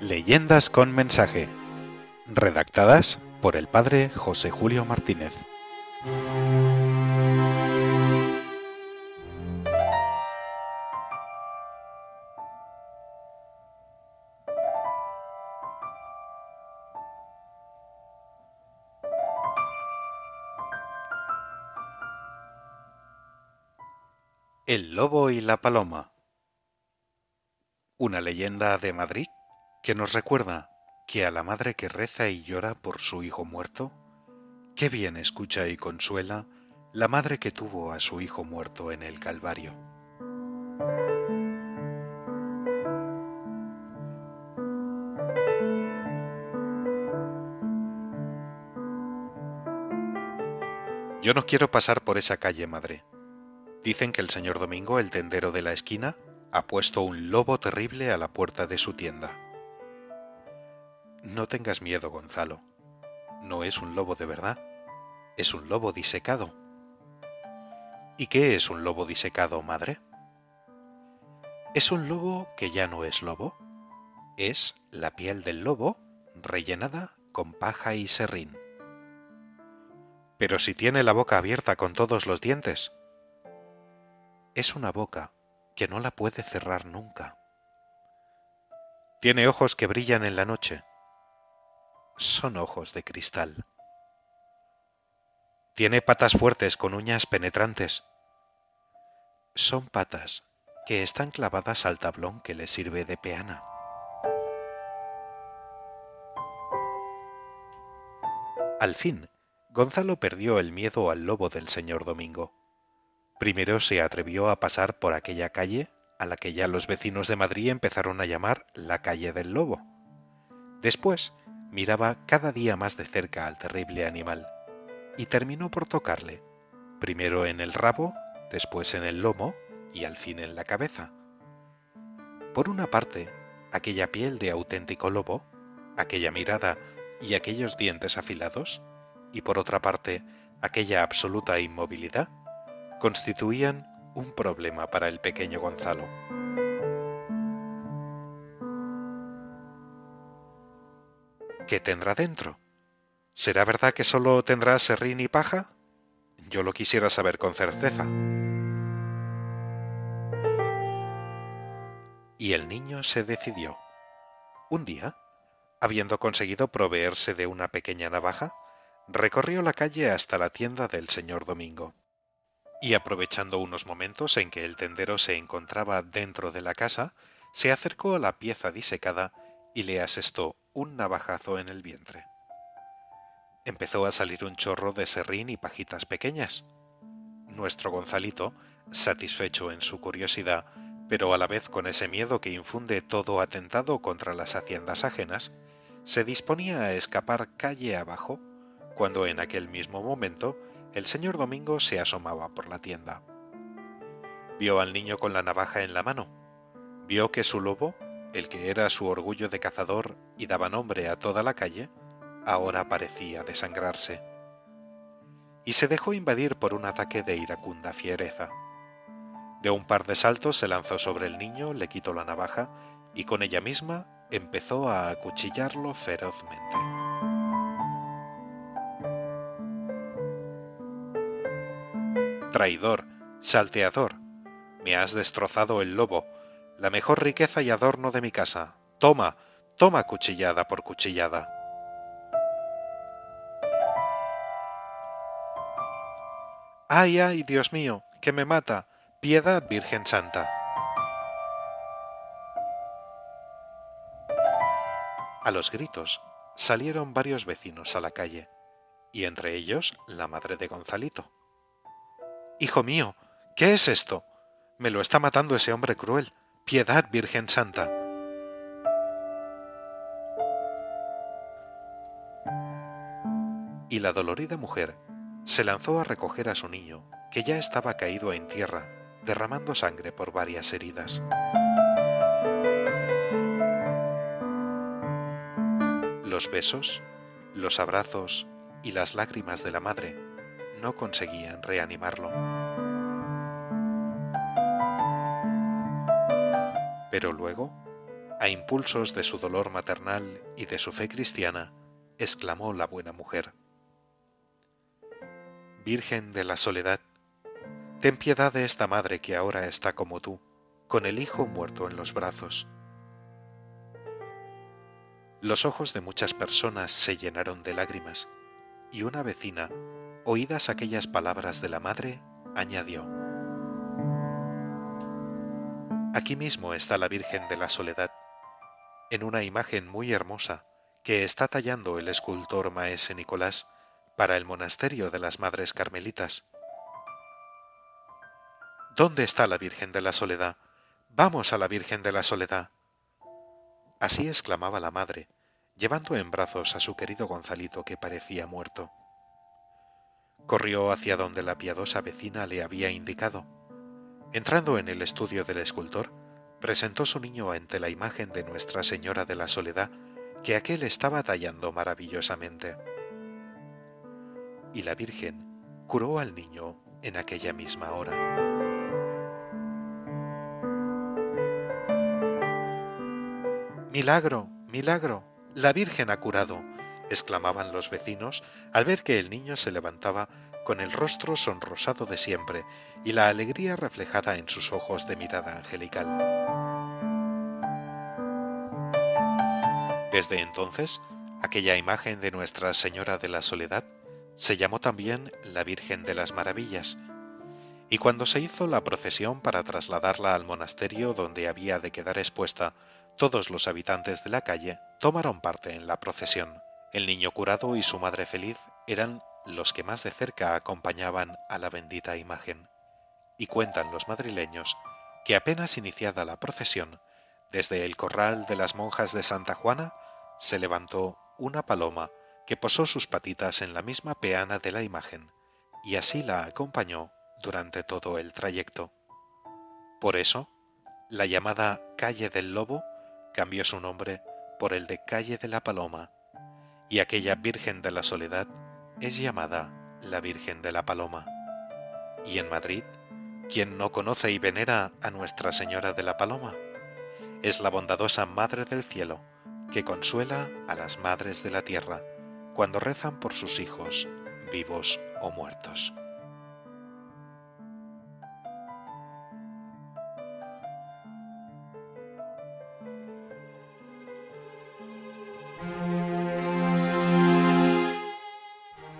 Leyendas con mensaje. Redactadas por el padre José Julio Martínez. El lobo y la paloma. Una leyenda de Madrid que nos recuerda que a la madre que reza y llora por su hijo muerto, qué bien escucha y consuela la madre que tuvo a su hijo muerto en el Calvario. Yo no quiero pasar por esa calle, madre. Dicen que el señor Domingo, el tendero de la esquina, ha puesto un lobo terrible a la puerta de su tienda. No tengas miedo, Gonzalo. No es un lobo de verdad, es un lobo disecado. ¿Y qué es un lobo disecado, madre? Es un lobo que ya no es lobo. Es la piel del lobo rellenada con paja y serrín. Pero si tiene la boca abierta con todos los dientes, es una boca que no la puede cerrar nunca. Tiene ojos que brillan en la noche. Son ojos de cristal. Tiene patas fuertes con uñas penetrantes. Son patas que están clavadas al tablón que le sirve de peana. Al fin, Gonzalo perdió el miedo al lobo del señor Domingo. Primero se atrevió a pasar por aquella calle a la que ya los vecinos de Madrid empezaron a llamar la calle del lobo. Después miraba cada día más de cerca al terrible animal y terminó por tocarle, primero en el rabo, después en el lomo y al fin en la cabeza. Por una parte, aquella piel de auténtico lobo, aquella mirada y aquellos dientes afilados, y por otra parte, aquella absoluta inmovilidad, constituían un problema para el pequeño Gonzalo. ¿Qué tendrá dentro? ¿Será verdad que solo tendrá serrín y paja? Yo lo quisiera saber con certeza. Y el niño se decidió. Un día, habiendo conseguido proveerse de una pequeña navaja, recorrió la calle hasta la tienda del señor Domingo y aprovechando unos momentos en que el tendero se encontraba dentro de la casa, se acercó a la pieza disecada y le asestó un navajazo en el vientre. Empezó a salir un chorro de serrín y pajitas pequeñas. Nuestro Gonzalito, satisfecho en su curiosidad, pero a la vez con ese miedo que infunde todo atentado contra las haciendas ajenas, se disponía a escapar calle abajo, cuando en aquel mismo momento el señor Domingo se asomaba por la tienda. Vio al niño con la navaja en la mano. Vio que su lobo, el que era su orgullo de cazador y daba nombre a toda la calle, ahora parecía desangrarse. Y se dejó invadir por un ataque de iracunda fiereza. De un par de saltos se lanzó sobre el niño, le quitó la navaja y con ella misma empezó a acuchillarlo ferozmente. Traidor, salteador, me has destrozado el lobo, la mejor riqueza y adorno de mi casa. Toma, toma cuchillada por cuchillada. ¡Ay, ay, Dios mío, que me mata! Piedad, Virgen Santa. A los gritos salieron varios vecinos a la calle, y entre ellos la madre de Gonzalito. Hijo mío, ¿qué es esto? Me lo está matando ese hombre cruel. Piedad, Virgen Santa. Y la dolorida mujer se lanzó a recoger a su niño, que ya estaba caído en tierra, derramando sangre por varias heridas. Los besos, los abrazos y las lágrimas de la madre no conseguían reanimarlo. Pero luego, a impulsos de su dolor maternal y de su fe cristiana, exclamó la buena mujer. Virgen de la Soledad, ten piedad de esta madre que ahora está como tú, con el hijo muerto en los brazos. Los ojos de muchas personas se llenaron de lágrimas, y una vecina, oídas aquellas palabras de la madre, añadió, Aquí mismo está la Virgen de la Soledad, en una imagen muy hermosa que está tallando el escultor Maese Nicolás para el monasterio de las Madres Carmelitas. ¿Dónde está la Virgen de la Soledad? Vamos a la Virgen de la Soledad. Así exclamaba la madre, llevando en brazos a su querido Gonzalito que parecía muerto. Corrió hacia donde la piadosa vecina le había indicado. Entrando en el estudio del escultor, presentó su niño ante la imagen de Nuestra Señora de la Soledad que aquel estaba tallando maravillosamente. Y la Virgen curó al niño en aquella misma hora. Milagro, milagro, la Virgen ha curado, exclamaban los vecinos al ver que el niño se levantaba con el rostro sonrosado de siempre y la alegría reflejada en sus ojos de mirada angelical. Desde entonces, aquella imagen de Nuestra Señora de la Soledad se llamó también la Virgen de las Maravillas, y cuando se hizo la procesión para trasladarla al monasterio donde había de quedar expuesta, todos los habitantes de la calle tomaron parte en la procesión. El niño curado y su madre feliz eran los que más de cerca acompañaban a la bendita imagen. Y cuentan los madrileños que apenas iniciada la procesión, desde el corral de las monjas de Santa Juana se levantó una paloma que posó sus patitas en la misma peana de la imagen, y así la acompañó durante todo el trayecto. Por eso, la llamada calle del Lobo cambió su nombre por el de calle de la Paloma, y aquella Virgen de la Soledad es llamada la Virgen de la Paloma. Y en Madrid, ¿quién no conoce y venera a Nuestra Señora de la Paloma? Es la bondadosa Madre del Cielo, que consuela a las madres de la tierra cuando rezan por sus hijos, vivos o muertos.